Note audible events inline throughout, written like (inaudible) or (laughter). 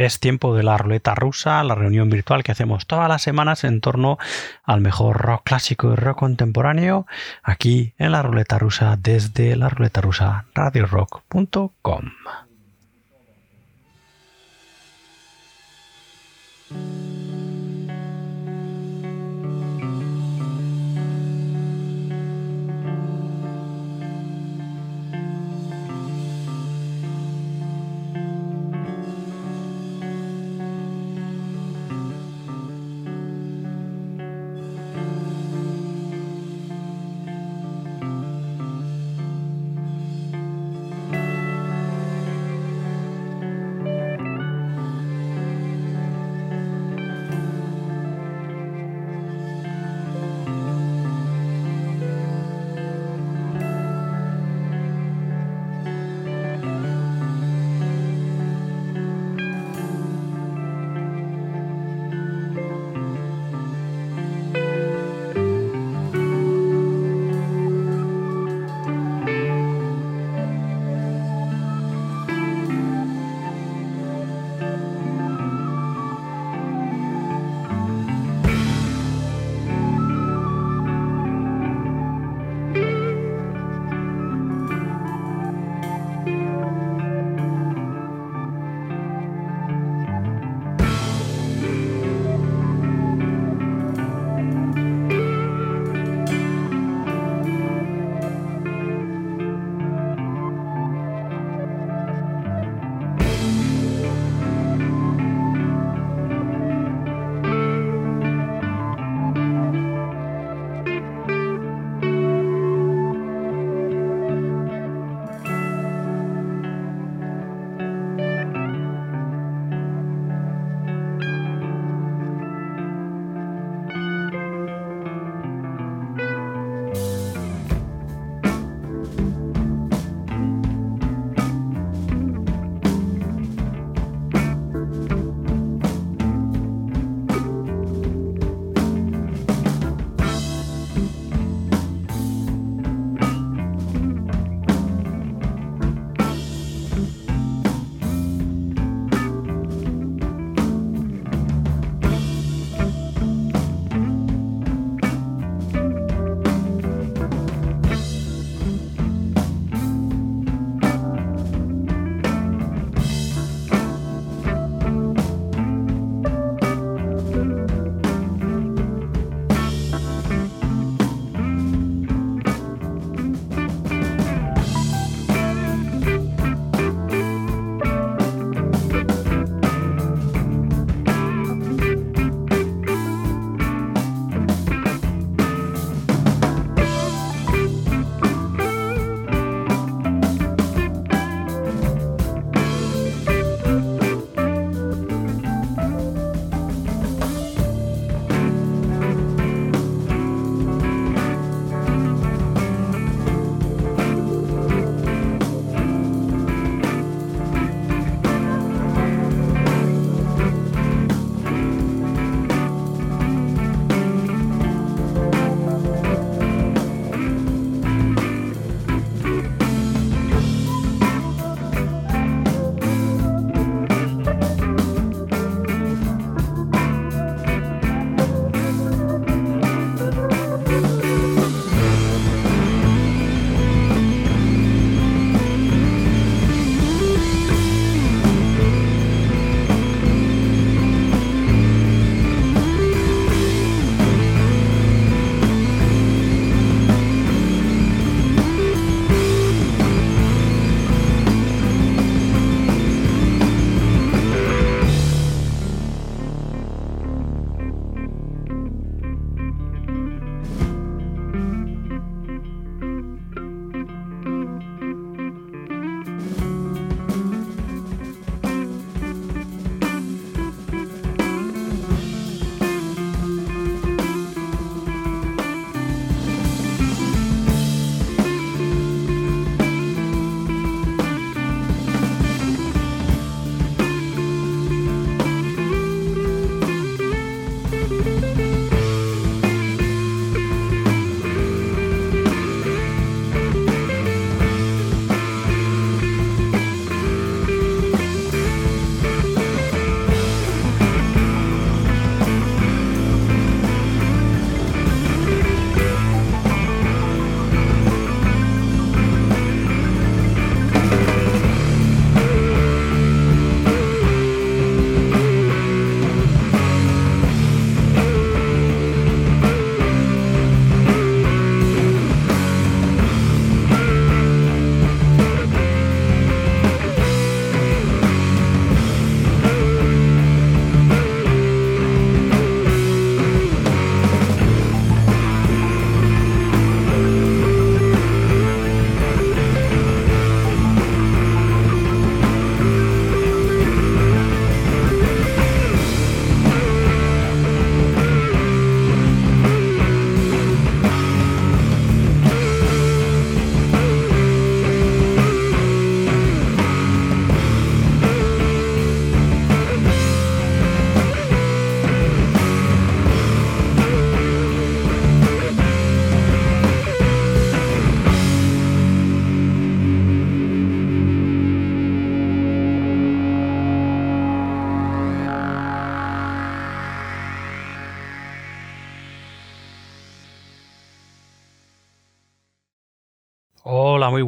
Es tiempo de la ruleta rusa, la reunión virtual que hacemos todas las semanas en torno al mejor rock clásico y rock contemporáneo, aquí en la ruleta rusa desde la ruleta rusa radiorock.com.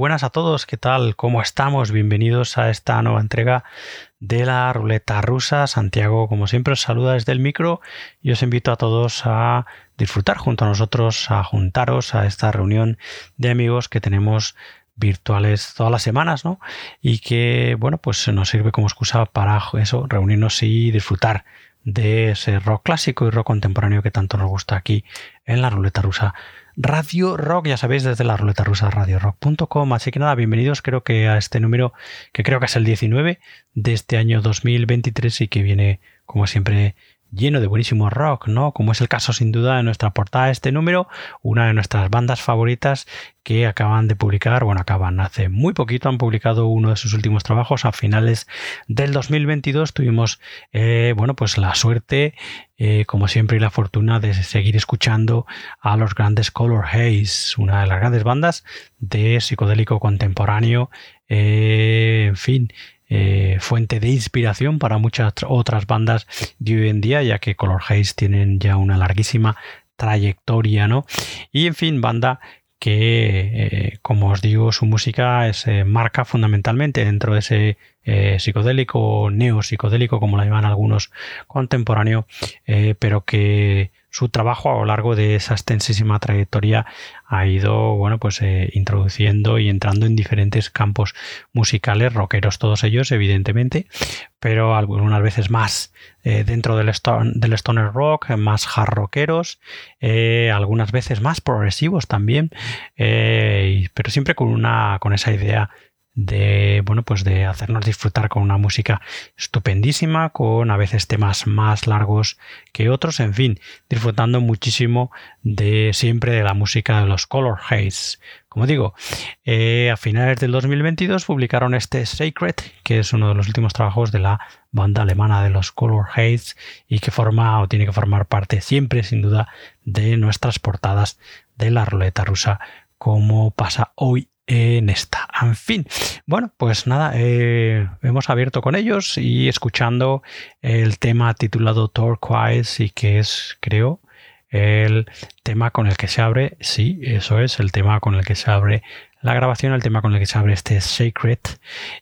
buenas a todos, ¿qué tal? ¿Cómo estamos? Bienvenidos a esta nueva entrega de la ruleta rusa. Santiago, como siempre, os saluda desde el micro y os invito a todos a disfrutar junto a nosotros, a juntaros a esta reunión de amigos que tenemos virtuales todas las semanas, ¿no? Y que, bueno, pues nos sirve como excusa para eso, reunirnos y disfrutar de ese rock clásico y rock contemporáneo que tanto nos gusta aquí en la ruleta rusa Radio Rock, ya sabéis, desde la ruleta rusa radiorock.com. Así que nada, bienvenidos creo que a este número, que creo que es el 19 de este año 2023 y que viene, como siempre, lleno de buenísimo rock, ¿no? Como es el caso sin duda de nuestra portada este número, una de nuestras bandas favoritas que acaban de publicar, bueno, acaban hace muy poquito, han publicado uno de sus últimos trabajos a finales del 2022. Tuvimos, eh, bueno, pues la suerte, eh, como siempre, y la fortuna de seguir escuchando a los grandes Color Haze, una de las grandes bandas de psicodélico contemporáneo, eh, en fin, eh, fuente de inspiración para muchas otras bandas de hoy en día, ya que Color Haze tienen ya una larguísima trayectoria, ¿no? Y en fin, banda que, eh, como os digo, su música se marca fundamentalmente dentro de ese eh, psicodélico, neo-psicodélico, como la llaman algunos, contemporáneo, pero que su trabajo a lo largo de esa extensísima trayectoria ha ido bueno pues eh, introduciendo y entrando en diferentes campos musicales rockeros todos ellos evidentemente pero algunas veces más eh, dentro del, del, stoner rock más hard rockeros eh, algunas veces más progresivos también pero siempre con una con esa idea de bueno pues de hacernos disfrutar con una música estupendísima con a veces temas más largos que otros en fin disfrutando muchísimo de siempre de la música de los Color Haze. Como digo eh, a finales del 2022 publicaron este Sacred que es uno de los últimos trabajos de la banda alemana de los Color Haze y que forma o tiene que formar parte siempre sin duda de nuestras portadas de la ruleta rusa como pasa hoy en esta. En fin, bueno, pues nada, eh, hemos abierto con ellos y escuchando el tema titulado Turquoise y que es, creo, el tema con el que se abre, sí, eso es, el tema con el que se abre la grabación, el tema con el que se abre este Sacred.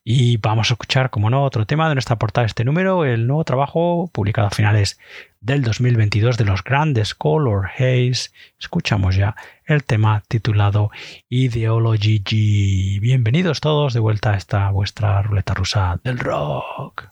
Y vamos a escuchar, como no, otro tema de nuestra portada, este número, el nuevo trabajo publicado a finales del 2022 de los grandes Color Haze. Escuchamos ya el tema titulado Ideology G. Bienvenidos todos de vuelta a esta vuestra ruleta rusa del rock.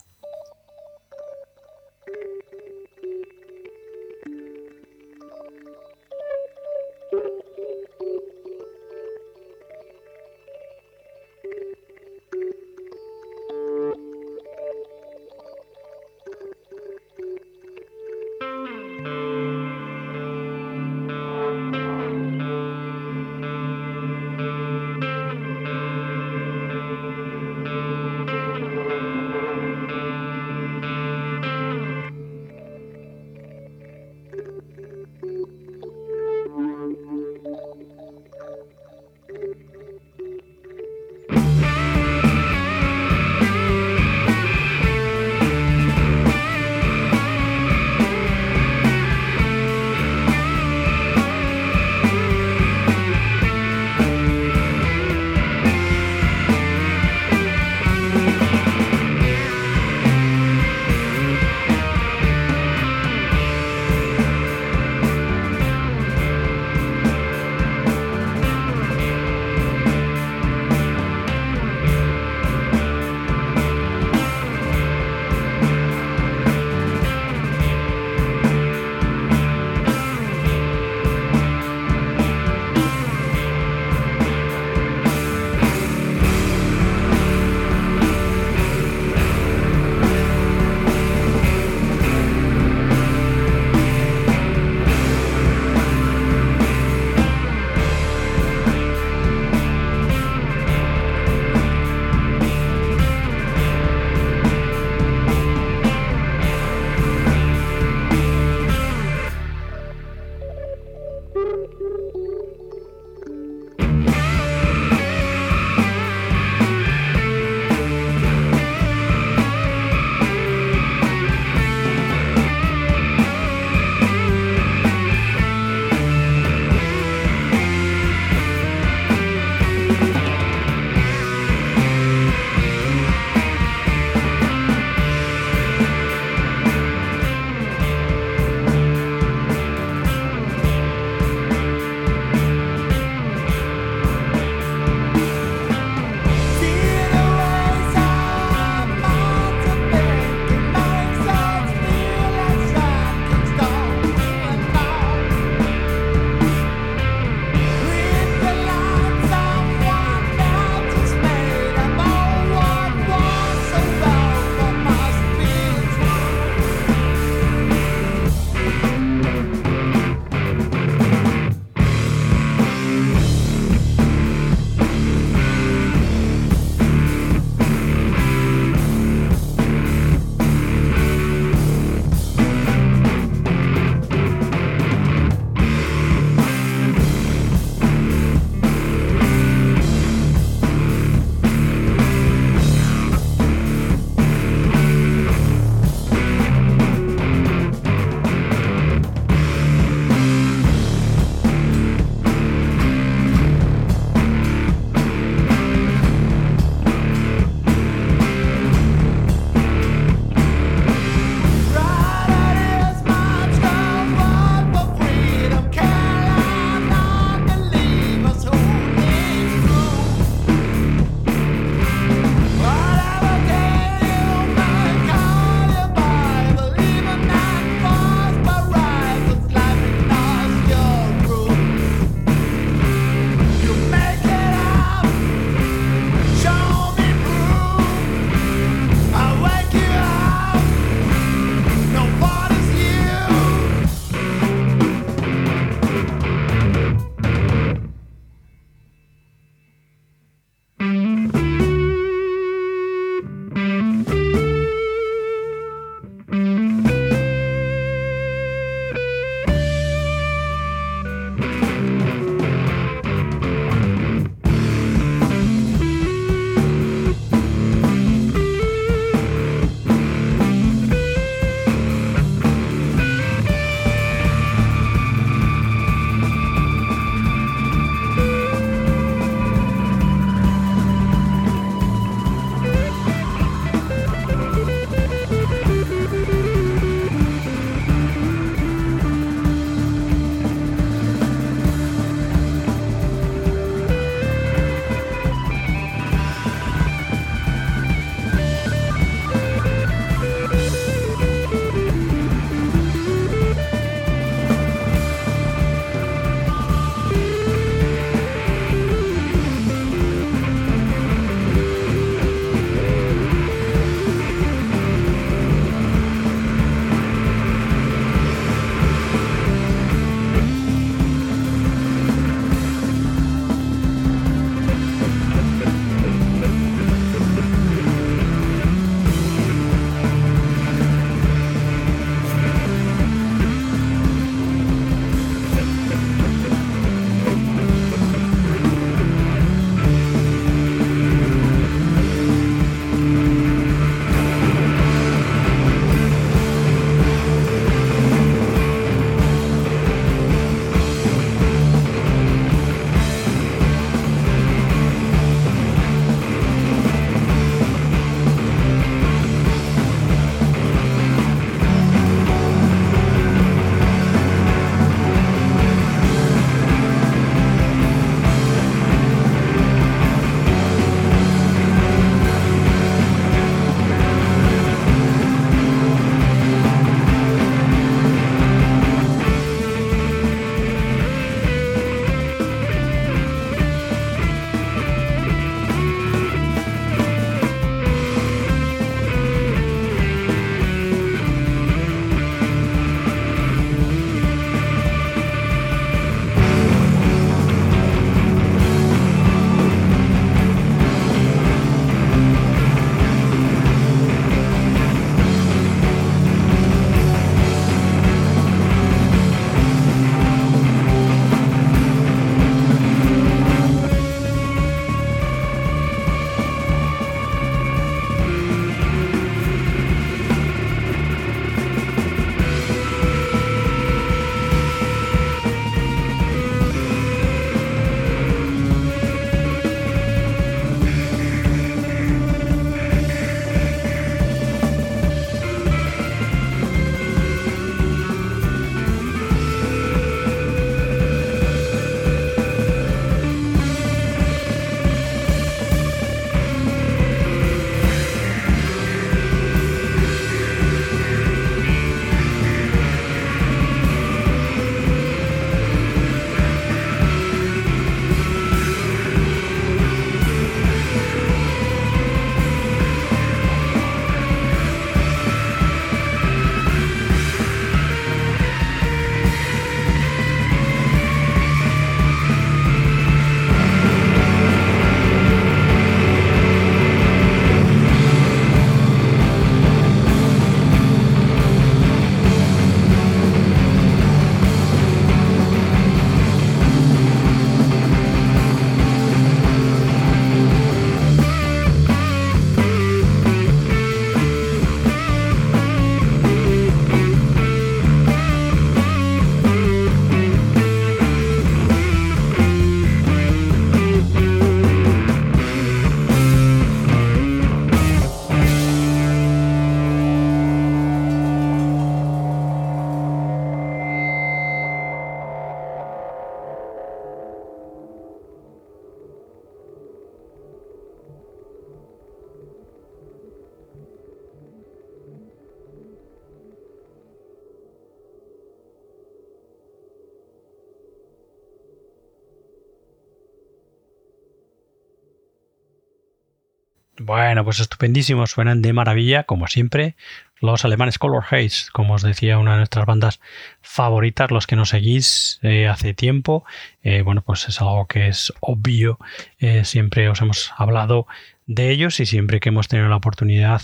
Bueno, pues estupendísimo, suenan de maravilla, como siempre. Los alemanes Color Haze, como os decía, una de nuestras bandas favoritas, los que nos seguís eh, hace tiempo. Eh, bueno, pues es algo que es obvio. Eh, siempre os hemos hablado de ellos y siempre que hemos tenido la oportunidad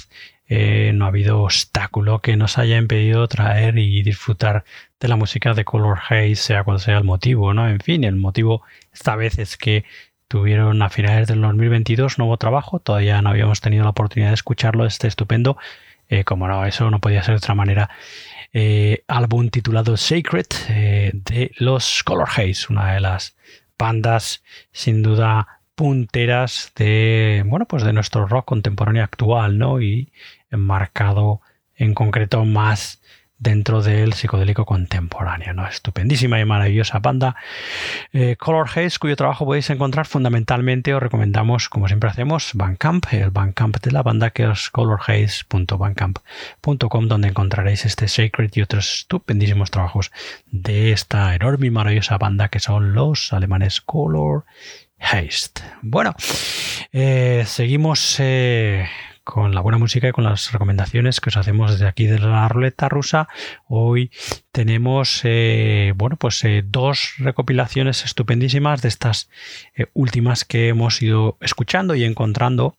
no ha habido obstáculo que nos haya impedido traer y disfrutar de la música de Color Haze, sea cual sea el motivo, ¿no? En fin, el motivo esta vez es que Tuvieron a finales del 2022 nuevo trabajo, todavía no habíamos tenido la oportunidad de escucharlo, este estupendo. Eh, como no, eso no podía ser de otra manera. Eh, álbum titulado Sacred eh, de los Color Haze, una de las bandas sin duda punteras de bueno pues de nuestro rock contemporáneo actual, ¿no? Y enmarcado en concreto más dentro del psicodélico contemporáneo. ¿no? Estupendísima y maravillosa banda. Eh, Color Haze, cuyo trabajo podéis encontrar fundamentalmente, os recomendamos, como siempre hacemos, Bandcamp, el Bandcamp de la banda que es colorhaze.bandcamp.com, donde encontraréis este Sacred y otros estupendísimos trabajos de esta enorme y maravillosa banda que son los alemanes Color Haze. Bueno, eh, seguimos eh, con la buena música y con las recomendaciones que os hacemos desde aquí de la ruleta rusa. Hoy tenemos, eh, bueno, pues eh, dos recopilaciones estupendísimas de estas eh, últimas que hemos ido escuchando y encontrando.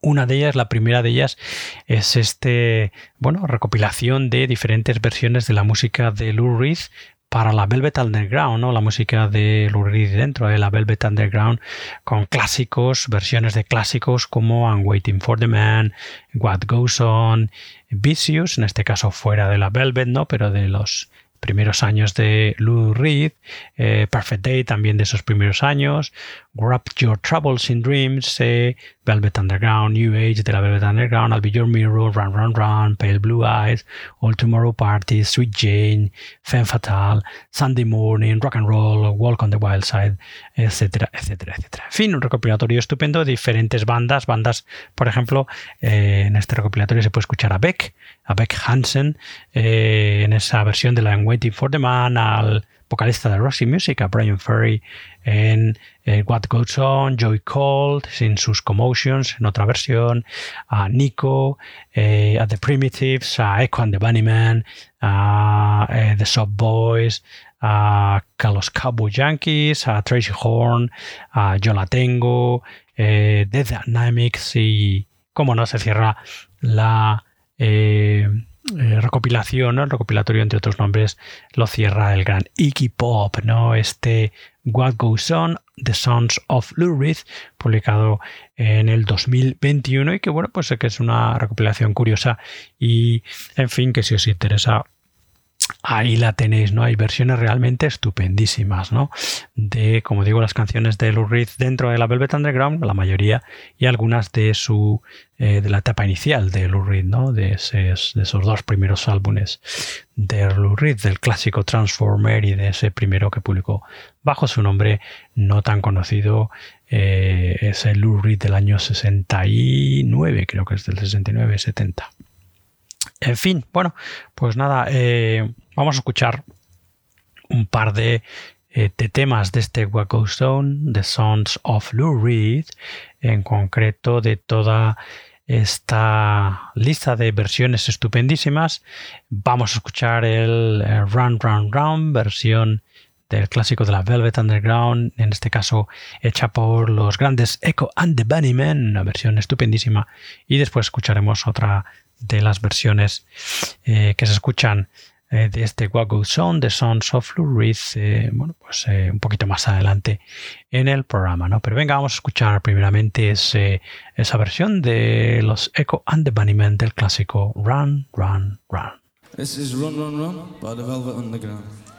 Una de ellas, la primera de ellas, es este, bueno, recopilación de diferentes versiones de la música de Lou Reed para la Velvet Underground, ¿no? La música de Lurid dentro de la Velvet Underground con clásicos, versiones de clásicos como I'm Waiting for the Man, What Goes On, Vicious, en este caso fuera de la Velvet, ¿no? Pero de los primeros años de Lou Reed, eh, Perfect Day también de esos primeros años, Wrap Your Troubles in Dreams, eh, Velvet Underground, New Age de la Velvet Underground, I'll Be Your Mirror, Run Run Run, Pale Blue Eyes, All Tomorrow Party, Sweet Jane, Femme Fatale, Sunday Morning, Rock and Roll, Walk on the Wild Side, etcétera, etcétera, etcétera. En fin, un recopilatorio estupendo de diferentes bandas, bandas, por ejemplo, eh, en este recopilatorio se puede escuchar a Beck, a Beck Hansen, en esa versión de la Waiting for the Man, al vocalista de Roxy Music, a Brian Ferry en eh, What Goes On, Joy Cold, sin sus Commotions, en otra versión, a Nico, eh, a The Primitives, a Echo and the Bunnyman, a eh, The Soft Boys, a Carlos Cowboy Yankees, a Tracy Horn, a Yo La Tengo, The Dynamics y, como no, se cierra la recopilación, el recopilatorio entre otros nombres, lo cierra el gran Iggy Pop, ¿no? Este What Goes On, The Sons of Lou Reed, publicado en el 2021 y que bueno, pues que es una recopilación curiosa y en fin, que si os interesa ahí la tenéis, ¿no? Hay versiones realmente estupendísimas, ¿no? De, como digo, las canciones de Lou Reed dentro de la Velvet Underground, la mayoría, y algunas de su eh, de la etapa inicial de Lou Reed, ¿no? De, esos dos primeros álbumes de Lou Reed, del clásico Transformer y de ese primero que publicó bajo su nombre no tan conocido, eh, ese Lou Reed del año 69, creo que es del 69-70. En fin, bueno, pues nada, eh, vamos a escuchar un par de, eh, temas de este Waco Zone, The Sons of Lou Reed, en concreto de toda esta lista de versiones estupendísimas. Vamos a escuchar el eh, Run Run Run, versión del clásico de la Velvet Underground, en este caso hecha por los grandes Echo and the Bunnymen, una versión estupendísima. Y después escucharemos otra de las versiones eh, que se escuchan eh, de este What Goes On, The Sons of Lou eh, bueno, pues un poquito más adelante en el programa, ¿no? Pero venga, vamos a escuchar primeramente esa versión de los Echo and the Bunnymen del clásico Run, Run, Run. This is Run, Run, Run by the Velvet Underground.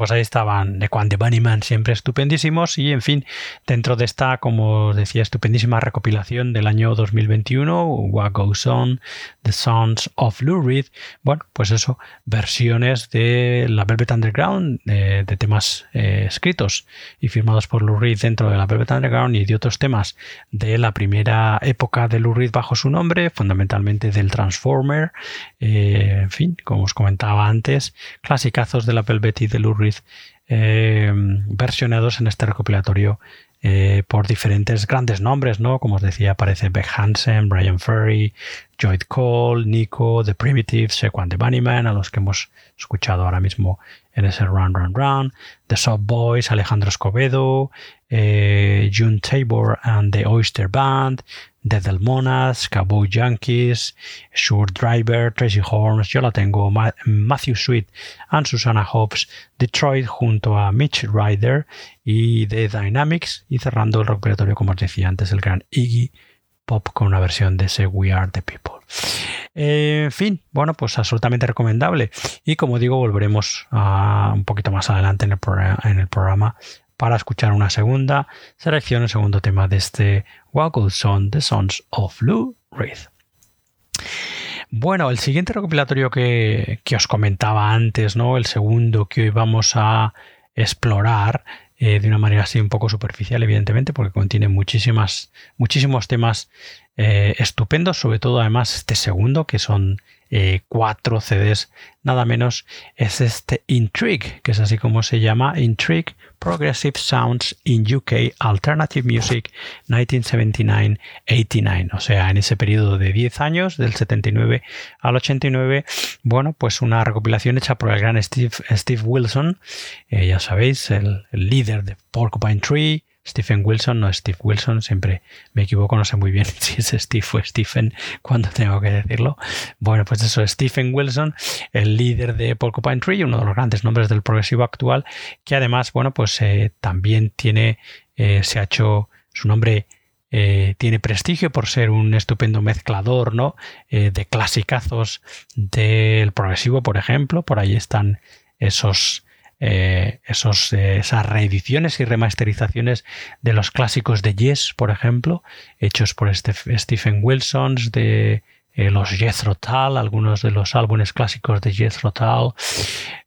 Pues ahí estaban The Quan the Bunnyman, siempre estupendísimos. Y en fin, dentro de esta, como os decía, estupendísima recopilación del año 2021, What Goes On, The Sons of Lou Reed. Bueno, pues eso, versiones de la Velvet Underground, de, de temas eh, escritos y firmados por Lou Reed dentro de la Velvet Underground y de otros temas de la primera época de Lou Reed bajo su nombre, fundamentalmente del Transformer. Eh, en fin, como os comentaba antes, clasicazos de la Velvet y de Lou Reed eh, versionados en este recopilatorio eh, por diferentes grandes nombres, ¿no? Como os decía, aparece Beck Hansen, Brian Ferry, Lloyd Cole, Nico, The Primitives, Sequan the Bunnyman, a los que hemos escuchado ahora mismo en ese Run Run Run, The Soft Boys, Alejandro Escobedo, eh, June Tabor and the Oyster Band, The Delmonas, Cowboy Yankees, Sure Driver, Tracy Horns, yo la tengo, Ma- Matthew Sweet and Susanna Hobbs, Detroit junto a Mitch Ryder y The Dynamics y cerrando el recopilatorio como os decía antes el gran Iggy Pop con una versión de ese We Are the People. En fin, bueno, pues absolutamente recomendable. Y como digo, volveremos a un poquito más adelante en el, en el programa para escuchar una segunda selección, el segundo tema de este What Goes On, The Sons of Lou Reed. Bueno, el siguiente recopilatorio que, que, os comentaba antes, ¿no? El segundo que hoy vamos a explorar eh, de una manera así un poco superficial, evidentemente, porque contiene muchísimas, muchísimos temas eh, estupendos, sobre todo además este segundo, que son eh, cuatro CDs, nada menos, es este Intrigue, que es así como se llama, Intrigue Progressive Sounds in UK Alternative Music 1979-89, o sea, en ese periodo de 10 años, del 79 al 89, bueno, pues una recopilación hecha por el gran Steve, Steve Wilson, eh, ya sabéis, el, el líder de Porcupine Tree, Stephen Wilson, no Steve Wilson, siempre me equivoco, no sé muy bien (laughs) si es Steve o Stephen cuando tengo que decirlo. Bueno, pues eso, Stephen Wilson, el líder de Porcupine Tree, uno de los grandes nombres del progresivo actual, que además, bueno, pues eh, también tiene, eh, se ha hecho su nombre eh, tiene prestigio por ser un estupendo mezclador ¿no? De clasicazos del progresivo, por ejemplo. Por ahí están esos, eh, esos, esas reediciones y remasterizaciones de los clásicos de Yes, por ejemplo, hechos por Stephen Wilson, de los Jethro Tull, algunos de los álbumes clásicos de Jethro Tull.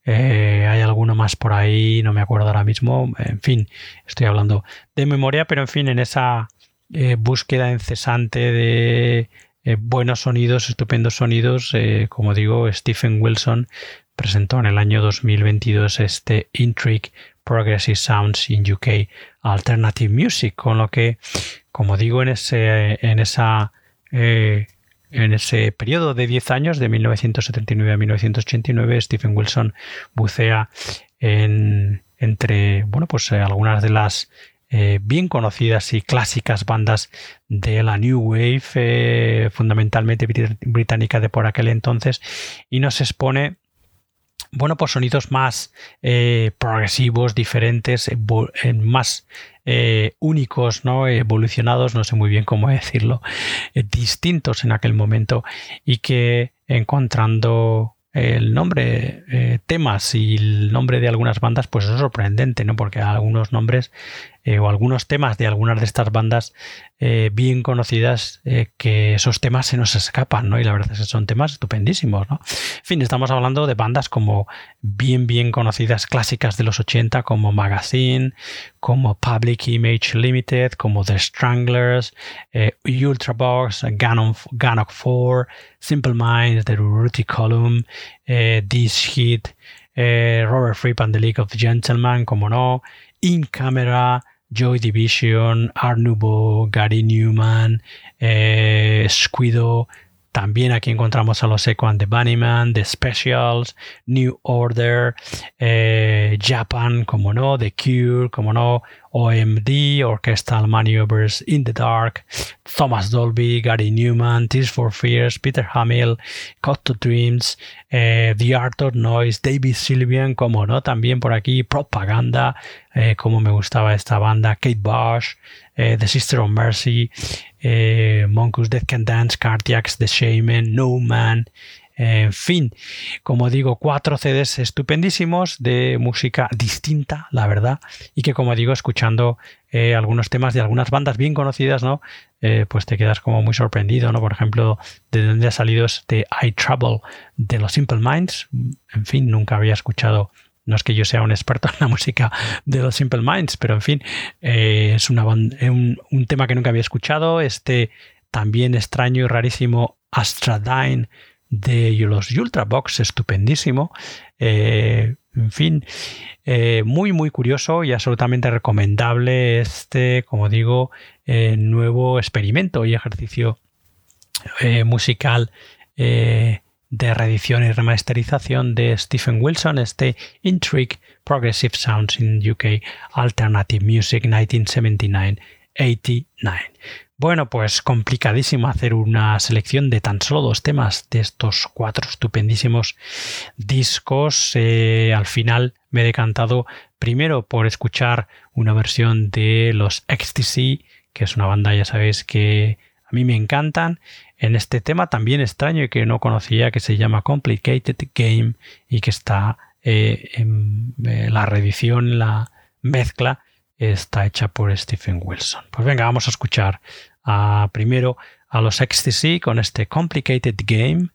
hay alguno más por ahí, no me acuerdo ahora mismo. En fin, estoy hablando de memoria, pero en fin, en esa eh, búsqueda incesante de eh, buenos sonidos, estupendos sonidos. Eh, como digo, Stephen Wilson presentó en el año 2022 este Intrigue Progressive Sounds in UK Alternative Music, con lo que, como digo, en ese, en esa en ese periodo de 10 años, de 1979 a 1989, Stephen Wilson bucea en, entre bueno, pues, algunas de las eh, bien conocidas y clásicas bandas de la New Wave, eh, fundamentalmente británica de por aquel entonces, y nos expone bueno, pues sonidos más eh, progresivos, diferentes, más únicos, ¿no? evolucionados, no sé muy bien cómo (laughs) decirlo, distintos en aquel momento y que encontrando el nombre, eh, temas y el nombre de algunas bandas, pues es sorprendente, ¿no? Porque algunos nombres eh, o algunos temas de algunas de estas bandas eh, bien conocidas, que esos temas se nos escapan, ¿no? Y la verdad es que son temas estupendísimos, ¿no? En fin, estamos hablando de bandas como bien, bien conocidas, clásicas de los 80, como Magazine, como Public Image Limited, como The Stranglers, of, Gun of Four, Simple Minds, The Ruti Column, eh, This Hit, eh, Robert Fripp and the League of Gentlemen, como no, In Camera, Joy Division, Art Nouveau, Gary Newman, eh, Squido, también aquí encontramos a los Echo and the Bunnyman, The Specials, New Order, eh, Japan, como no, The Cure, como no, OMD, Orchestral Maneuvers in the Dark, Thomas Dolby, Gary Newman, Tears for Fears, Peter Hamill, Cut to Dreams, eh, The Art of Noise, David Sylvian, como no, también por aquí, Propaganda, eh, como me gustaba esta banda, Kate Bush, The Sister of Mercy, eh, Monkus Death Can Dance, Cardiacs, The Shaman, No Man, en fin, como digo, cuatro CDs estupendísimos de música distinta, la verdad, y que como digo, escuchando eh, algunos temas de algunas bandas bien conocidas, ¿no? Eh, pues te quedas como muy sorprendido, ¿no? Por ejemplo, de dónde ha salido este I Trouble de los Simple Minds. En fin, nunca había escuchado no es que yo sea un experto en la música de los Simple Minds, pero en fin, eh, es una un, un, tema que nunca había escuchado. Este también extraño y rarísimo Astradine de los Ultrabox, estupendísimo. Eh, en fin, eh, muy, muy curioso y absolutamente recomendable este, como digo, nuevo experimento y ejercicio musical de reedición y remasterización de Stephen Wilson, este Intrigue Progressive Sounds in UK Alternative Music 1979-89. Bueno, pues complicadísimo hacer una selección de tan solo dos temas de estos cuatro estupendísimos discos. Eh, al final me he decantado primero por escuchar una versión de los Ecstasy, que es una banda, ya sabéis, que a mí me encantan en este tema también extraño y que no conocía que se llama Complicated Game y que está eh, en eh, la reedición, la mezcla está hecha por Stephen Wilson. Pues venga, vamos a escuchar primero a los Ecstasy con este Complicated Game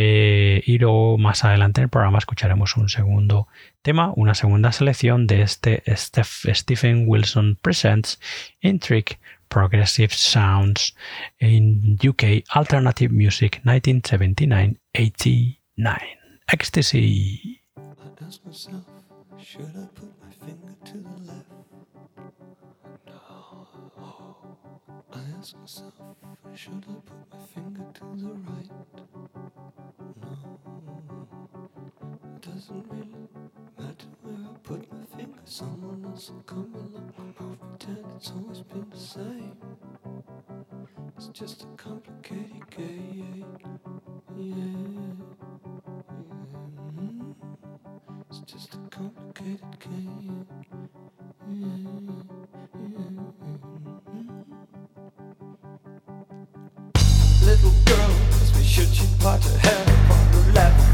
eh, y luego más adelante en el programa escucharemos un segundo tema, una segunda selección de este Stephen Wilson Presents Intrigue Progressive Sounds in UK Alternative Music 1979-89. Ecstasy. I ask myself, should I put my finger to the left? Ask myself, should I put my finger to the right? No. It doesn't really matter where I put my finger. Someone else will come along. I'll pretend it's always been the same. It's just a complicated game. Yeah. Mm-hmm. It's just a complicated game. Yeah. Yeah. Mm-hmm. Potter, on the left.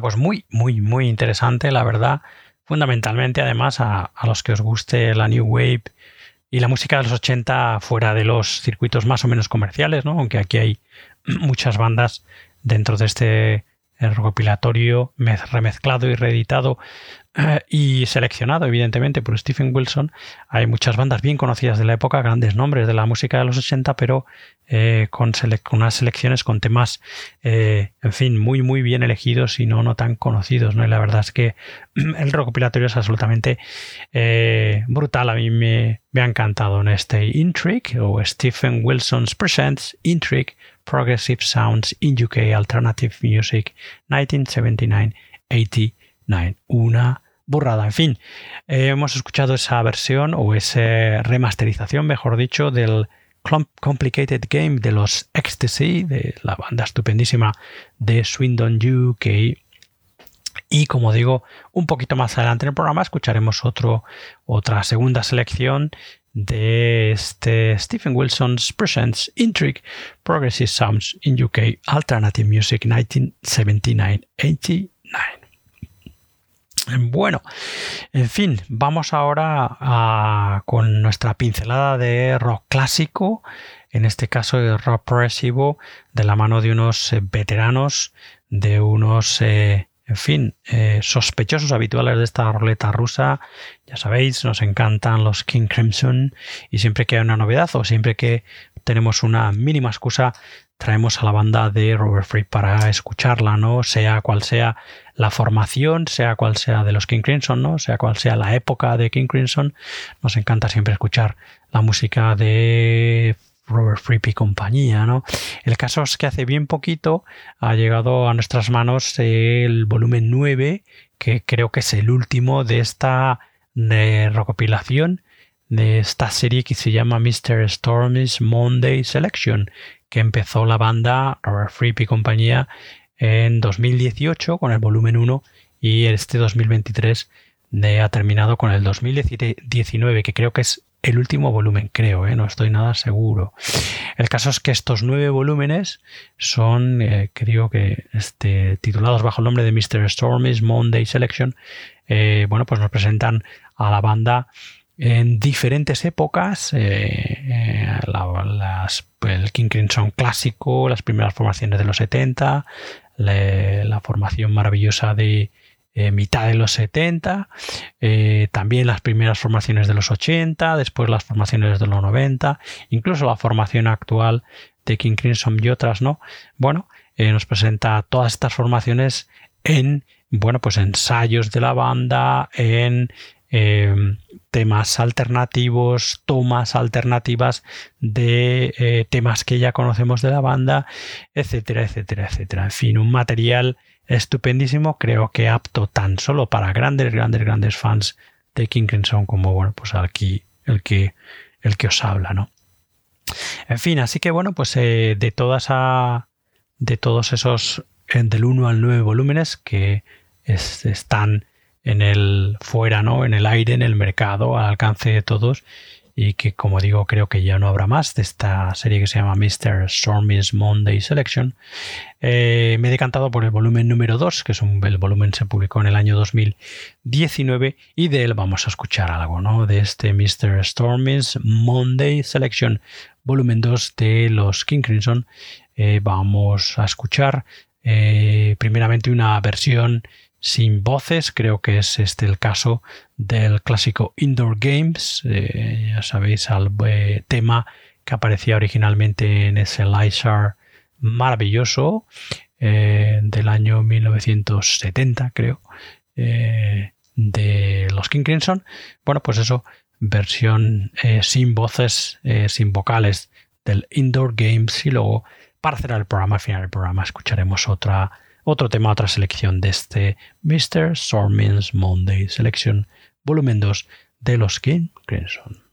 Pues muy, muy, muy interesante, la verdad. Fundamentalmente, además, a, los que os guste la New Wave y la música de los 80 fuera de los circuitos más o menos comerciales, ¿no? Aunque aquí hay (clears throat) muchas bandas dentro de este recopilatorio remezclado y reeditado eh, y seleccionado evidentemente por Stephen Wilson. Hay muchas bandas bien conocidas de la época, grandes nombres de la música de los 80, pero eh, con, unas selecciones con temas, eh, en fin, muy muy bien elegidos y no, no tan conocidos. ¿no? Y la verdad es que (clears throat) el recopilatorio es absolutamente brutal. A mí me, me ha encantado en este Intrigue o Stephen Wilson's Presents Intrigue Progressive Sounds in UK Alternative Music 1979-80 una burrada. En fin, eh, hemos escuchado esa versión o esa remasterización, mejor dicho, del Complicated Game de los Ecstasy, de la banda estupendísima de Swindon UK. Y como digo, un poquito más adelante en el programa escucharemos otro, otra segunda selección de este Stephen Wilson's Presents Intrigue Progressive Sounds in UK Alternative Music 1979-89. Bueno, en fin, vamos ahora con nuestra pincelada de rock clásico, en este caso de rock progresivo, de la mano de unos eh, veteranos, de unos, eh, en fin, eh, sospechosos habituales de esta ruleta rusa. Ya sabéis, nos encantan los King Crimson y siempre que hay una novedad o siempre que tenemos una mínima excusa, traemos a la banda de Robert Fripp para escucharla, ¿no? Sea cual sea la formación, sea cual sea de los King Crimson, ¿no? Sea cual sea la época de King Crimson, nos encanta siempre escuchar la música de Robert Fripp y compañía, ¿no? El caso es que hace bien poquito ha llegado a nuestras manos el volumen 9, que creo que es el último de esta recopilación de esta serie que se llama Mr. Storm's Monday Selection, que empezó la banda Robert Fripp y compañía en 2018 con el volumen 1 y este 2023 ha terminado con el 2019, que creo que es el último volumen, creo, ¿eh? no estoy nada seguro. El caso es que estos nueve volúmenes son, eh, creo que este, titulados bajo el nombre de Mr. Storm's Monday Selection, eh, bueno, pues nos presentan a la banda en diferentes épocas, eh, el King Crimson clásico, las primeras formaciones de los 70, la formación maravillosa de eh, mitad de los 70, también las primeras formaciones de los 80, después las formaciones de los 90, incluso la formación actual de King Crimson y otras, ¿no? Bueno, nos presenta todas estas formaciones en bueno, pues ensayos de la banda, en Em, temas alternativos, tomas alternativas de eh, temas que ya conocemos de la banda, etcétera, etcétera, etcétera. En fin, un material estupendísimo, creo que apto tan solo para grandes, grandes, grandes fans de King Crimson como, bueno, pues aquí el que, el que os habla, ¿no? En fin, así que bueno, pues eh, de todas a, de todos esos del 1 al 9 volúmenes que están en el fuera, ¿no? En el aire, en el mercado, al alcance de todos. Y que, como digo, creo que ya no habrá más de esta serie que se llama Mr. Stormy's Monday Selection. Eh, me he decantado por el volumen número 2, que es un, el volumen se publicó en el año 2019, y de él vamos a escuchar algo, ¿no? De este Mr. Stormy's Monday Selection, volumen 2 de los King Crimson. Eh, vamos a escuchar eh, primeramente una versión sin voces. Creo que es este el caso del clásico Indoor Games. Eh, ya sabéis, al eh, tema que aparecía originalmente en ese Lysar maravilloso eh, del año 1970, creo, de los King Crimson. Bueno, pues eso, versión sin voces, sin vocales del Indoor Games y luego para cerrar el programa, al final del programa, escucharemos otra otro tema, otra selección de este Mr. Stormins Monday Selection, volumen 2 de los King Crimson.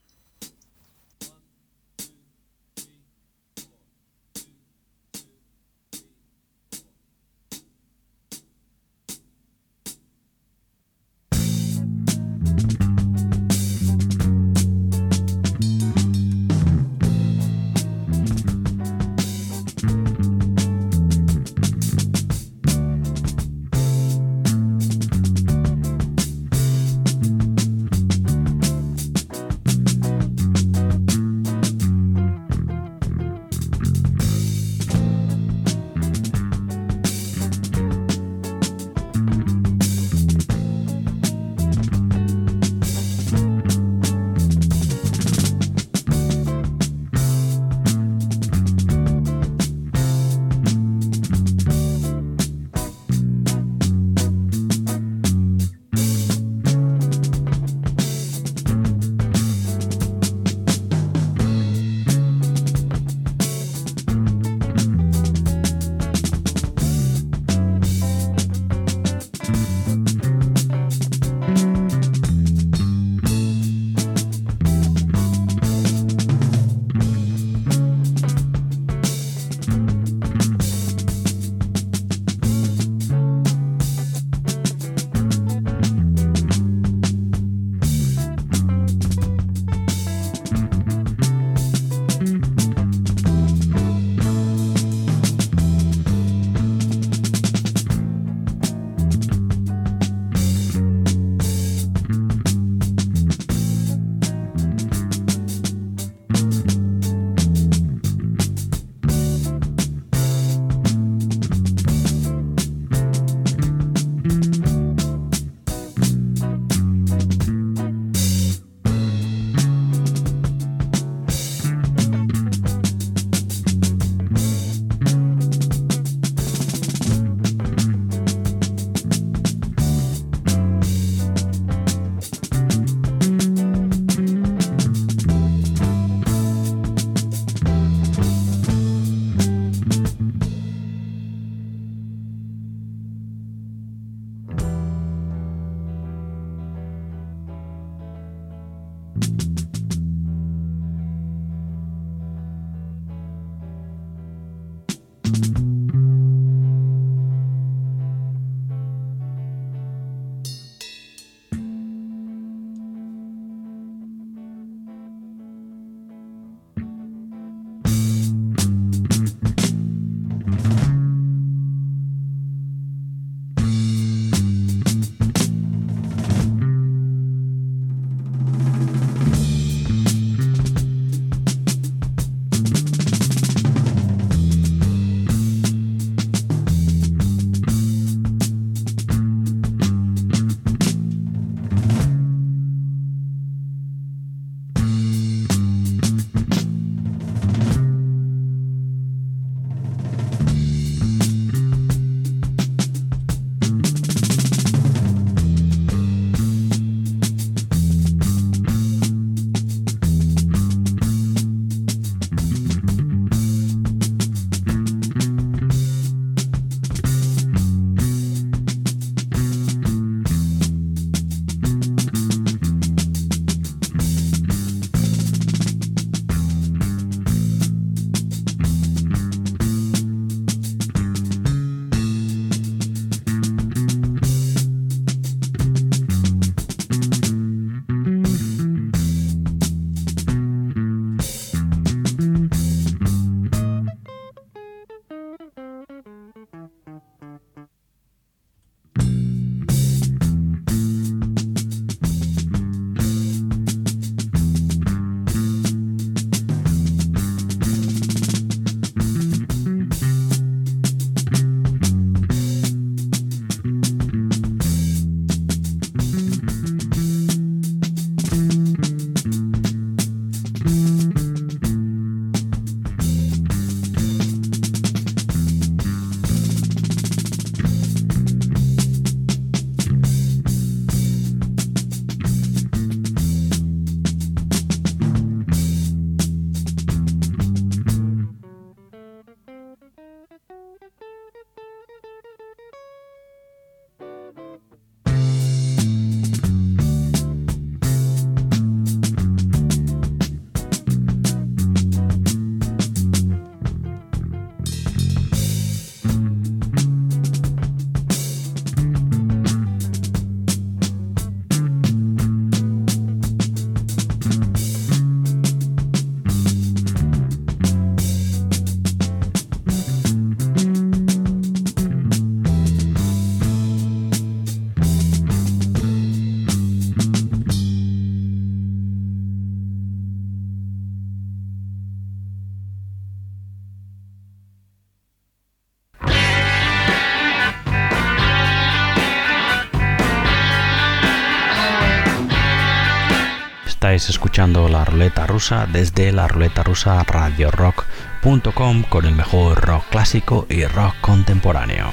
Escuchando la ruleta rusa desde la ruleta rusa radiorock.com con el mejor rock clásico y rock contemporáneo.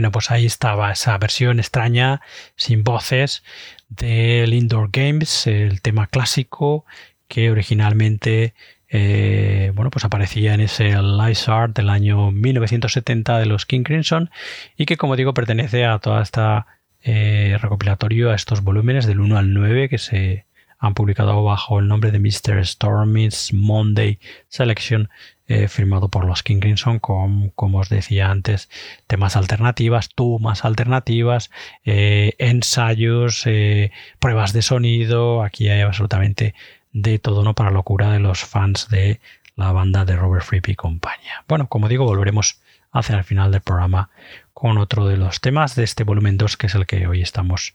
Bueno, pues ahí estaba esa versión extraña, sin voces, del Indoor Games, el tema clásico que originalmente eh, bueno, pues aparecía en ese Lice Art del año 1970 de los King Crimson y que, como digo, pertenece a toda esta eh, recopilatorio, a estos volúmenes del 1 al 9 que se han publicado bajo el nombre de Mr. Stormy's Monday Selection, eh, firmado por los King Crimson, con, como os decía antes, temas alternativas, tomas alternativas, eh, ensayos, eh, pruebas de sonido. Aquí hay absolutamente de todo, ¿no? Para locura de los fans de la banda de Robert Fripp y compañía. Bueno, como digo, volveremos hacia el final del programa con otro de los temas de este volumen 2, que es el que hoy estamos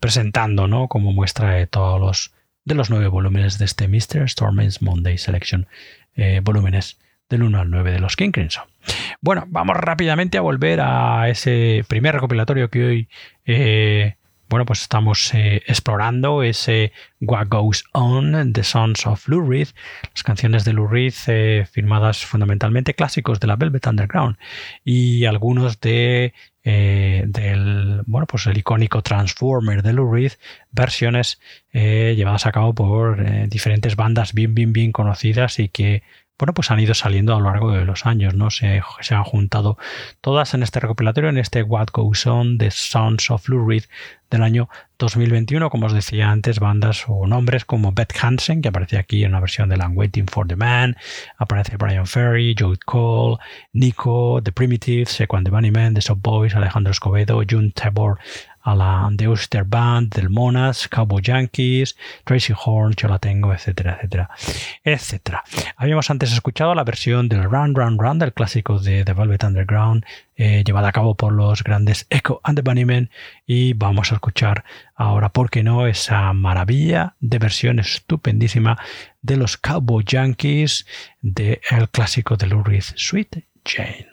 presentando, ¿no? Como muestra de todos los de los nueve volúmenes de este Mr. Storm's Monday Selection, eh, volúmenes del 1 al 9 de los King Crimson. Bueno, vamos rápidamente a volver a ese primer recopilatorio que hoy eh, bueno, pues estamos eh, explorando ese What Goes On, The Sons of Lou Reed, las canciones de Lou Reed eh, firmadas fundamentalmente clásicos de la Velvet Underground y algunos de eh, del bueno pues el icónico Transformer de Lou versiones eh, llevadas a cabo por eh, diferentes bandas bien bien bien conocidas y que bueno, pues han ido saliendo a lo largo de los años, ¿no? Se, han juntado todas en este recopilatorio, en este What Goes On, The Sons of Lou del año 2021, como os decía antes, bandas o nombres como Beth Hansen, que aparece aquí en una versión de I'm Waiting for the Man, aparece Brian Ferry, Joe Cole, Nico, The Primitives, Sequan the Bunnymen, The Soft Boys, Alejandro Escobedo, June Tabor, a la The Oyster Band, del Monas, Cowboy Yankees, Tracy Horn, Yo la tengo, etcétera, etcétera, etcétera. Habíamos antes escuchado la versión del Run, Run, Run, del clásico de The Velvet Underground, eh, llevada a cabo por los grandes Echo and the Bunnymen, y vamos a escuchar ahora, ¿por qué no?, esa maravilla de versión estupendísima de los Cowboy Yankees del el clásico de Lou Reed, Sweet Jane.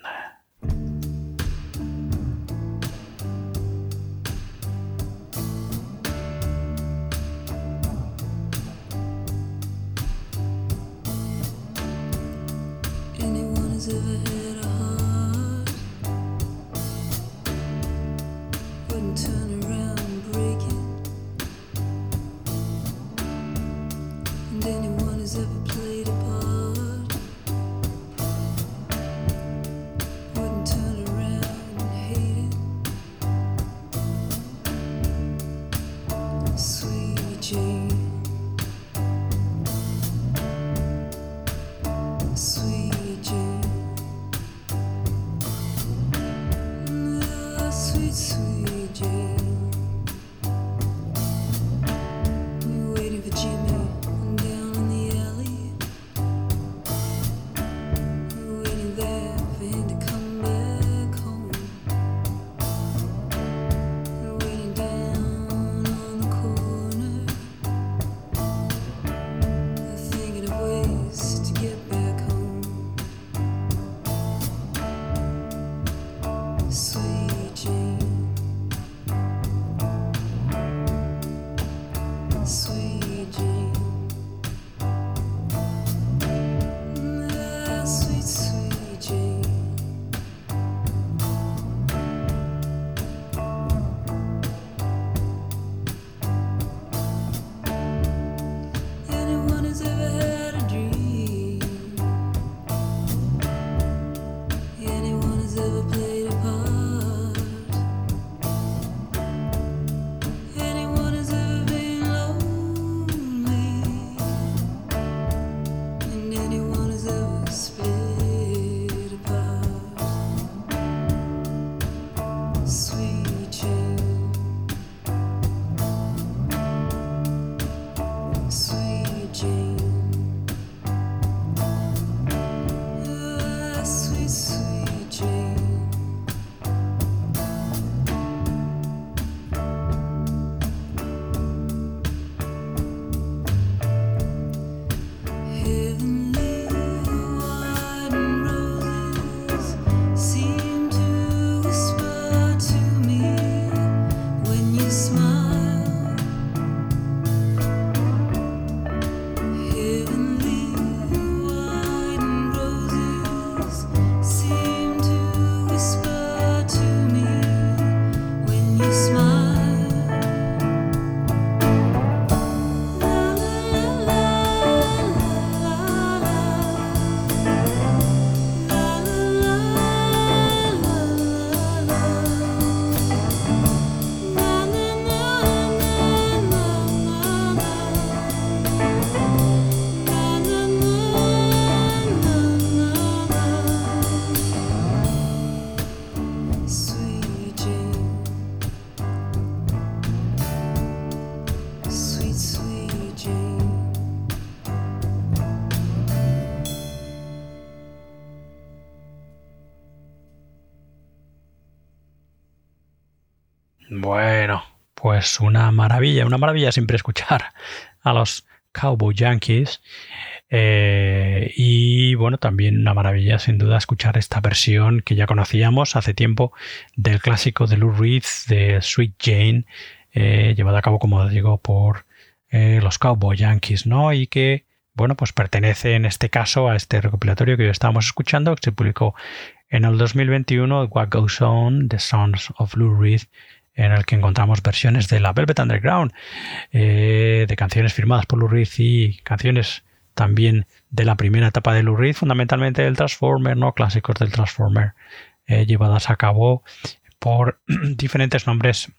heaven pues una maravilla, una maravilla siempre escuchar a los Cowboy Yankees. Eh, y bueno, también una maravilla sin duda escuchar esta versión que ya conocíamos hace tiempo del clásico de Lou Reed de Sweet Jane, eh, llevado a cabo, como digo, por eh, los Cowboy Yankees, ¿no? Y que, bueno, pues pertenece en este caso a este recopilatorio que estábamos escuchando, que se publicó en el 2021, What Goes On, The Sons of Lou Reed, en el que encontramos versiones de la Velvet Underground, eh, de canciones firmadas por Lou Reed y canciones también de la primera etapa de Lou Reed, fundamentalmente del Transformer, no clásicos del Transformer, eh, llevadas a cabo por (clears throat) diferentes nombres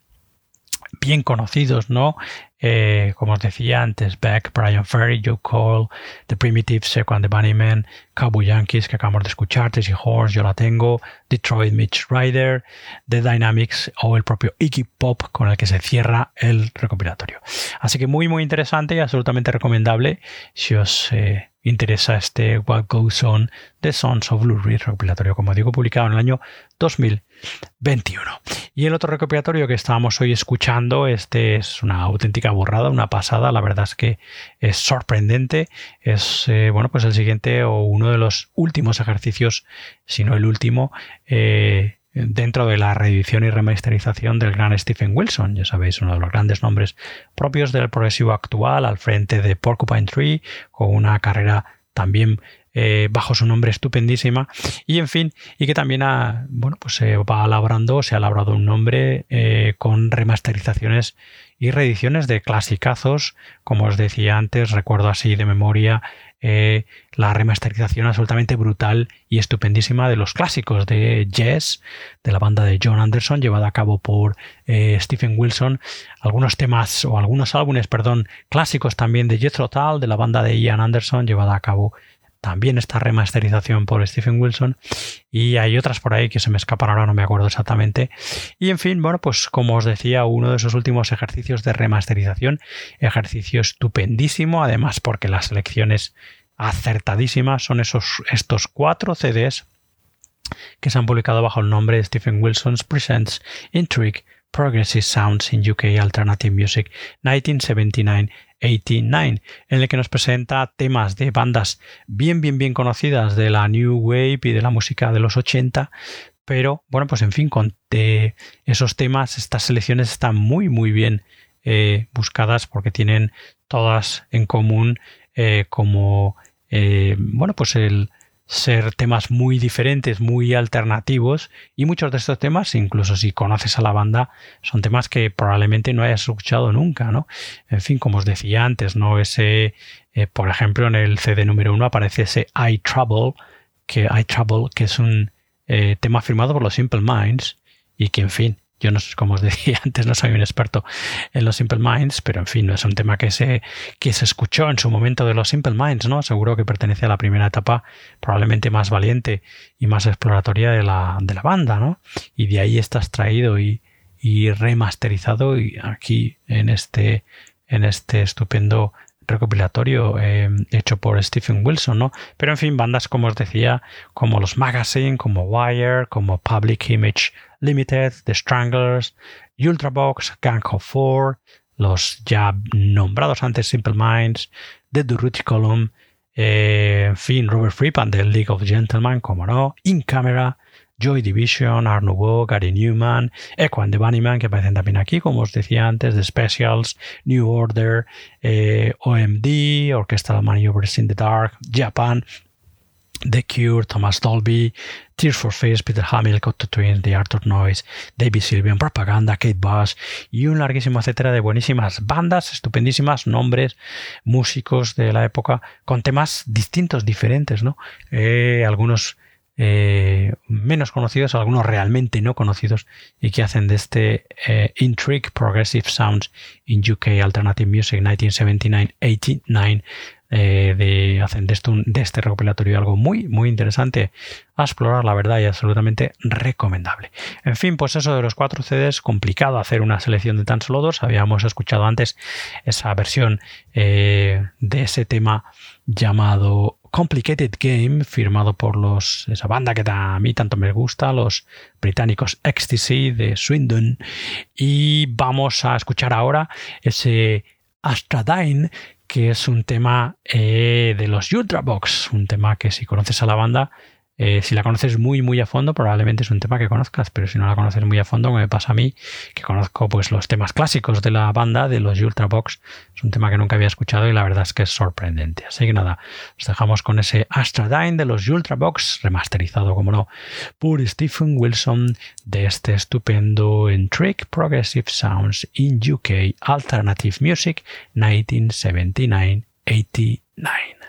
bien conocidos, ¿no? Eh, como os decía antes, Beck, Brian Ferry, Joe Cole, The Primitives, Seco and the Bunnymen, Cowboy Yankees, que acabamos de escuchar, Tessie Horse, Yo la tengo, Detroit Mitch Ryder, The Dynamics o el propio Iggy Pop con el que se cierra el recopilatorio. Así que muy muy interesante y absolutamente recomendable si os eh, interesa este What Goes On The Sons of Blue Reed recopilatorio, como digo, publicado en el año 2021. Y el otro recopilatorio que estábamos hoy escuchando, este es una auténtica borrada, una pasada, la verdad es que es sorprendente, es eh, bueno, pues el siguiente o uno de los últimos ejercicios, si no el último, eh, dentro de la reedición y remasterización del gran Stephen Wilson, ya sabéis, uno de los grandes nombres propios del progresivo actual, al frente de Porcupine Tree, con una carrera también eh, bajo su nombre estupendísima. Y en fin y que también bueno pues se va labrando se ha labrado un nombre eh, con remasterizaciones y reediciones de clasicazos como os decía antes recuerdo así de memoria eh, la remasterización absolutamente brutal y estupendísima de los clásicos de Jazz, de la banda de John Anderson, llevada a cabo por eh, Stephen Wilson, algunos temas o algunos álbumes, perdón, clásicos también de Jethro Tull, de la banda de Ian Anderson, llevada a cabo también esta remasterización por Stephen Wilson y hay otras por ahí que se me escapan ahora, no me acuerdo exactamente. Y en fin, bueno, pues como os decía, uno de esos últimos ejercicios de remasterización, ejercicio estupendísimo, además porque las selecciones acertadísimas son esos, estos cuatro CDs que se han publicado bajo el nombre de Stephen Wilson's Presents Intrigue Progressive Sounds in UK Alternative Music 1979-89, en el que nos presenta temas de bandas bien, bien, bien conocidas de la New Wave y de la música de los 80, pero bueno, pues en fin, con esos temas, estas selecciones están muy, muy bien eh, buscadas porque tienen todas en común eh, como, eh, bueno, pues el ser temas muy diferentes, muy alternativos y muchos de estos temas, incluso si conoces a la banda, son temas que probablemente no hayas escuchado nunca, ¿no? En fin, como os decía antes, ¿no? Ese, eh, por ejemplo, en el CD número uno aparece ese I Trouble, que I Trouble, que es un eh, tema firmado por los Simple Minds y que, en fin, yo no sé, como os decía (laughs) antes, no soy un experto en los Simple Minds, pero en fin, es un tema que se, que se escuchó en su momento de los Simple Minds, ¿no? Seguro que pertenece a la primera etapa probablemente más valiente y más exploratoria de la, de la banda, ¿no? Y de ahí está extraído y, y remasterizado y aquí en este, en este estupendo recopilatorio eh, hecho por Stephen Wilson, ¿no? Pero en fin, bandas como os decía, como los Magazine, como Wire, como Public Image Limited, The Stranglers, Ultravox, Gang of Four, los ya nombrados antes Simple Minds, The Durruti Column, eh, en fin, Robert Fripp del League of Gentlemen, como no, In Camera, Joy Division, Art Nouveau, Gary Newman, Echo and the Bunnyman, que aparecen también aquí, como os decía antes, The Specials, New Order, eh, OMD, Orchestral Maneuvers in the Dark, Japan, The Cure, Thomas Dolby, Tears for Fears, Peter Hamill, Cotto Twins, The Arthur Noise, David Sylvian, Propaganda, Kate Bush y un larguísimo etcétera de buenísimas bandas, estupendísimas nombres, músicos de la época, con temas distintos, diferentes, ¿no? Eh, algunos eh, menos conocidos, algunos realmente no conocidos y que hacen de este eh, Intrigue Progressive Sounds in UK Alternative Music 1979-89 eh, de, hacen de, esto, de este recopilatorio algo muy muy interesante a explorar la verdad y absolutamente recomendable en fin pues eso de los cuatro CDs complicado hacer una selección de tan solo dos habíamos escuchado antes esa versión eh, de ese tema llamado Complicated Game, firmado por los, esa banda que a mí tanto me gusta, los británicos Ecstasy de Swindon. Y vamos a escuchar ahora ese Astradine, que es un tema eh, de los Ultravox, un tema que si conoces a la banda eh, si la conoces muy muy a fondo, probablemente es un tema que conozcas, pero si no la conoces muy a fondo, como me pasa a mí, que conozco pues los temas clásicos de la banda, de los Ultravox, es un tema que nunca había escuchado y la verdad es que es sorprendente. Así que nada, os dejamos con ese Astradine de los Ultravox, remasterizado, como no, por Stephen Wilson, de este estupendo en Progressive Sounds in UK Alternative Music 1979-89.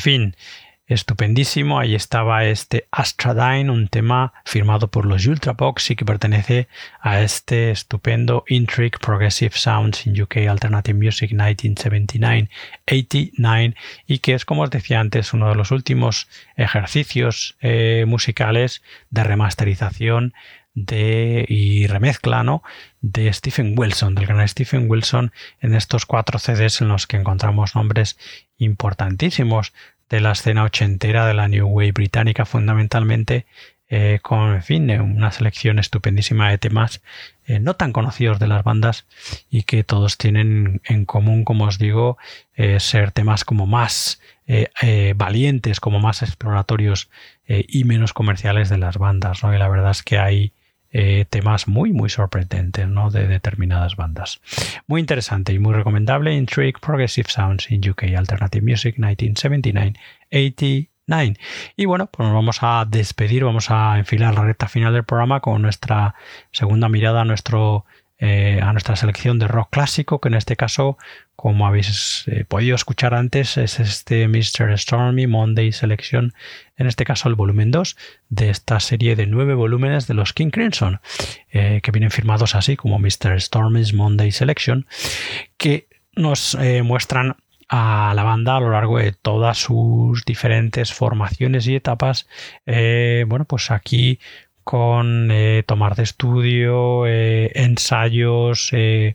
Fin, estupendísimo. Ahí estaba este Astradine, un tema firmado por los Ultravox y que pertenece a este estupendo Intrigue Progressive Sounds in UK Alternative Music 1979-89 y que es, como os decía antes, uno de los últimos ejercicios eh, musicales de remasterización de, y remezcla ¿no? de Stephen Wilson, del gran Stephen Wilson, en estos cuatro CDs en los que encontramos nombres importantísimos de la escena ochentera de la New Wave británica, fundamentalmente eh, con en fin, eh, una selección estupendísima de temas eh, no tan conocidos de las bandas y que todos tienen en común, como os digo, ser temas como más valientes, como más exploratorios y menos comerciales de las bandas. ¿no? Y la verdad es que hay eh, temas muy, muy sorprendentes ¿no? de determinadas bandas. Muy interesante y muy recomendable. Intrigue Progressive Sounds in UK Alternative Music 1979-89. Y bueno, pues nos vamos a despedir, vamos a enfilar la recta final del programa con nuestra segunda mirada a nuestro eh, a nuestra selección de rock clásico, que en este caso, como habéis eh, podido escuchar antes, es este Mr. Stormy Monday Selection, en este caso el volumen 2 de esta serie de nueve volúmenes de los King Crimson, eh, que vienen firmados así como Mr. Stormy's Monday Selection, que nos muestran a la banda a lo largo de todas sus diferentes formaciones y etapas. Bueno, pues aquí con eh, tomar de estudio, eh, ensayos, eh,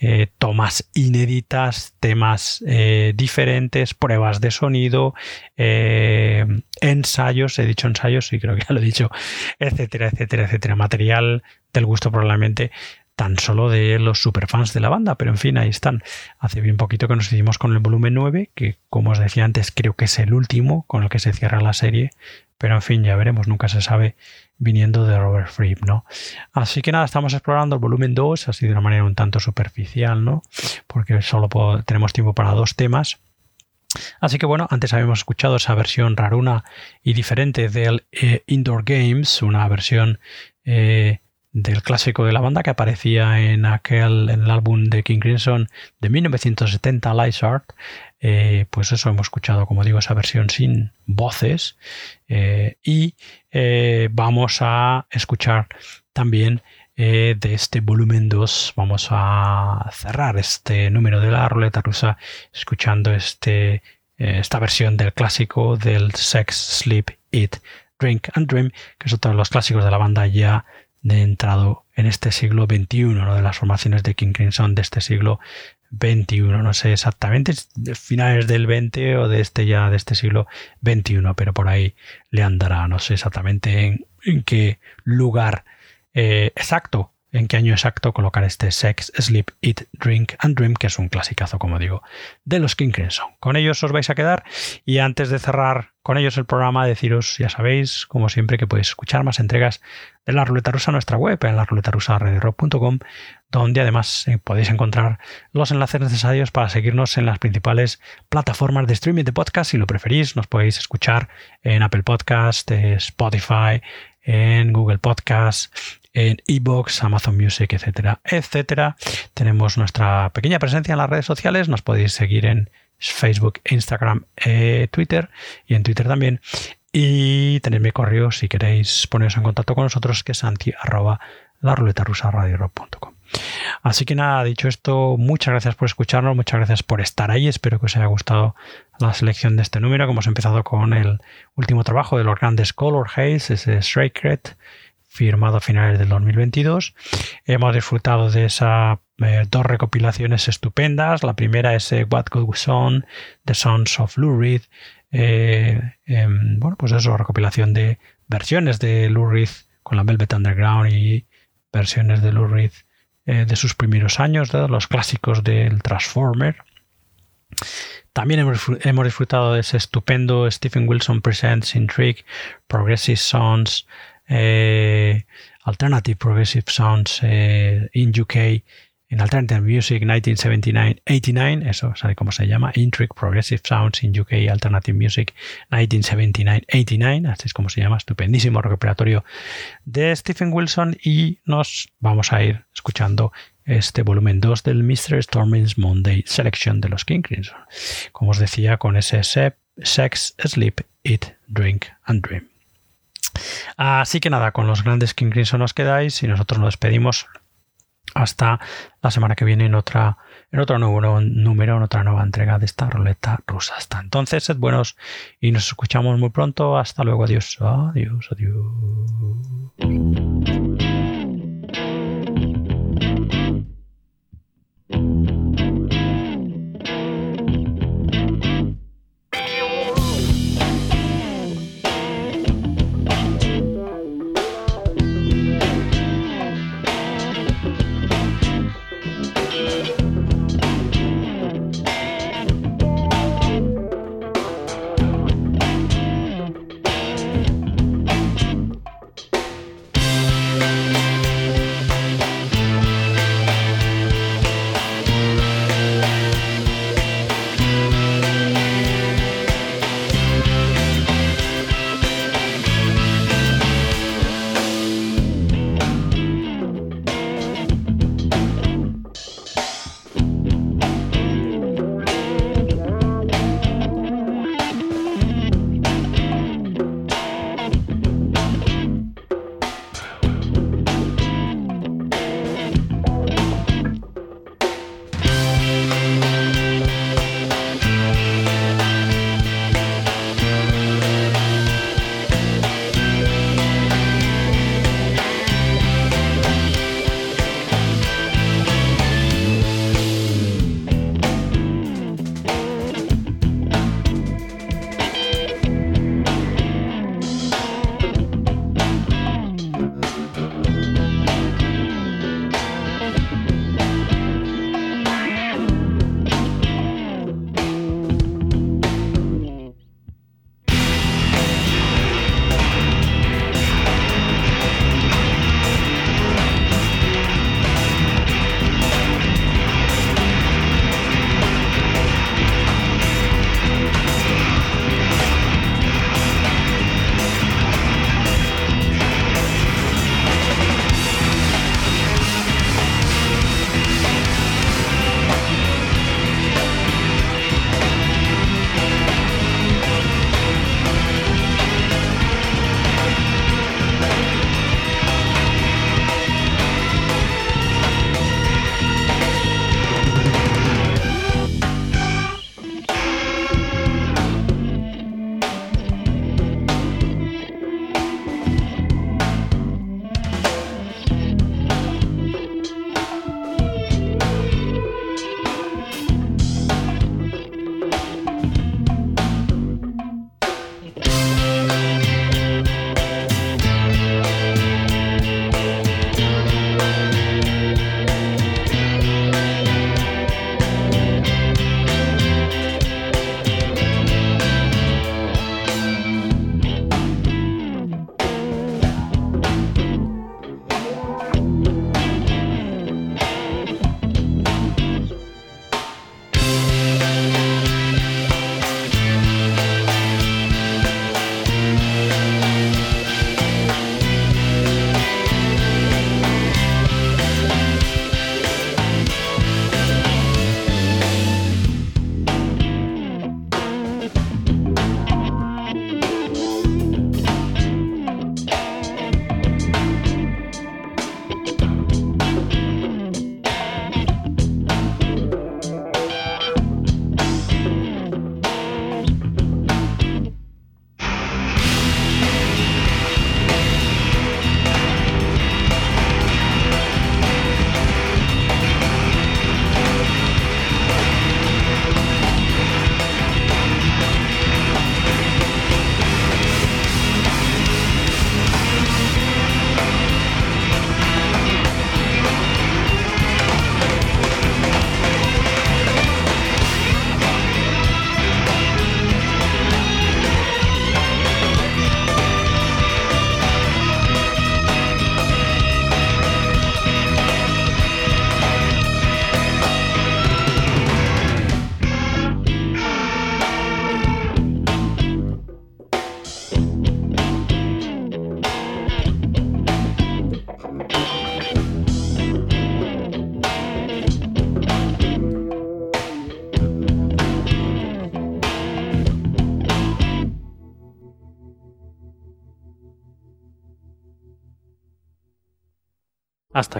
eh, tomas inéditas, temas diferentes, pruebas de sonido, ensayos, he dicho ensayos, sí creo que ya lo he dicho, etcétera, etcétera, etcétera. Material del gusto probablemente tan solo de los superfans de la banda, pero en fin, ahí están. Hace bien poquito que nos hicimos con el volumen 9, que como os decía antes, creo que es el último con el que se cierra la serie, pero en fin, ya veremos, nunca se sabe viniendo de Robert Fripp, ¿no? Así que nada, estamos explorando el volumen 2, así de una manera un tanto superficial, ¿no? Porque solo tenemos tiempo para dos temas. Así que bueno, antes habíamos escuchado esa versión raruna y diferente del eh, Indoor Games, una versión eh, del clásico de la banda que aparecía en aquel en el álbum de King Crimson de 1970, Lizard. Eh, pues eso hemos escuchado, como digo, esa versión sin voces eh, y eh, vamos a escuchar también de este volumen 2 vamos a cerrar este número de la ruleta rusa escuchando este, esta versión del clásico del Sex, Sleep, Eat, Drink and Dream, que es otro de los clásicos de la banda ya de entrado en este siglo XXI, ¿no? de las formaciones de King Crimson de este siglo XXI, no sé exactamente, finales del 20 o de este ya de este siglo XXI, pero por ahí le andará, no sé exactamente en, en qué lugar eh, exacto, en qué año exacto colocar este Sex, Sleep, Eat, Drink and Dream, que es un clasicazo, como digo, de los King Crimson. Con ellos os vais a quedar y antes de cerrar con ellos el programa, deciros, ya sabéis, como siempre, que podéis escuchar más entregas de la ruleta rusa en nuestra web, en la donde además eh, podéis encontrar los enlaces necesarios para seguirnos en las principales plataformas de streaming de podcast. Si lo preferís, nos podéis escuchar en Apple Podcast, eh, Spotify, en Google Podcast, en Evox, Amazon Music, etcétera, etcétera. Tenemos nuestra pequeña presencia en las redes sociales. Nos podéis seguir en Facebook, Instagram, eh, Twitter y en Twitter también. Y tenéis mi correo si queréis poneros en contacto con nosotros, que es santi arroba la ruleta rusa Así que nada, dicho esto, muchas gracias por escucharnos, muchas gracias por estar ahí. Espero que os haya gustado la selección de este número, que hemos empezado con el último trabajo de los grandes Color Haze, ese Sacred, firmado a finales del 2022. Hemos disfrutado de esas eh, dos recopilaciones estupendas. La primera es eh, What Goes On, The Sons of Lou Reed. Eh, em, bueno, pues eso, recopilación de versiones de Lou Reed con la Velvet Underground y versiones de Lou Reed eh, de sus primeros años, los clásicos del Transformer. También hemos, disfr- hemos disfrutado de ese estupendo Stephen Wilson Presents Intrigue, Progressive Sounds, eh, Alternative Progressive Sounds eh, in UK, en Alternative Music 1979-89, eso sabe cómo se llama, Intrigue Progressive Sounds in UK Alternative Music 1979-89, así es como se llama, estupendísimo recuperatorio de Stephen Wilson y nos vamos a ir escuchando este volumen 2 del Mr. Storming's Monday Selection de los King Crimson. Como os decía, con ese se- Sex, Sleep, Eat, Drink and Dream. Así que nada, con los grandes King Crimson os quedáis y nosotros nos despedimos hasta la semana que viene en otra en otro nuevo número, en otra nueva entrega de esta ruleta rusa. Hasta entonces, sed buenos y nos escuchamos muy pronto. Hasta luego, adiós, adiós, adiós.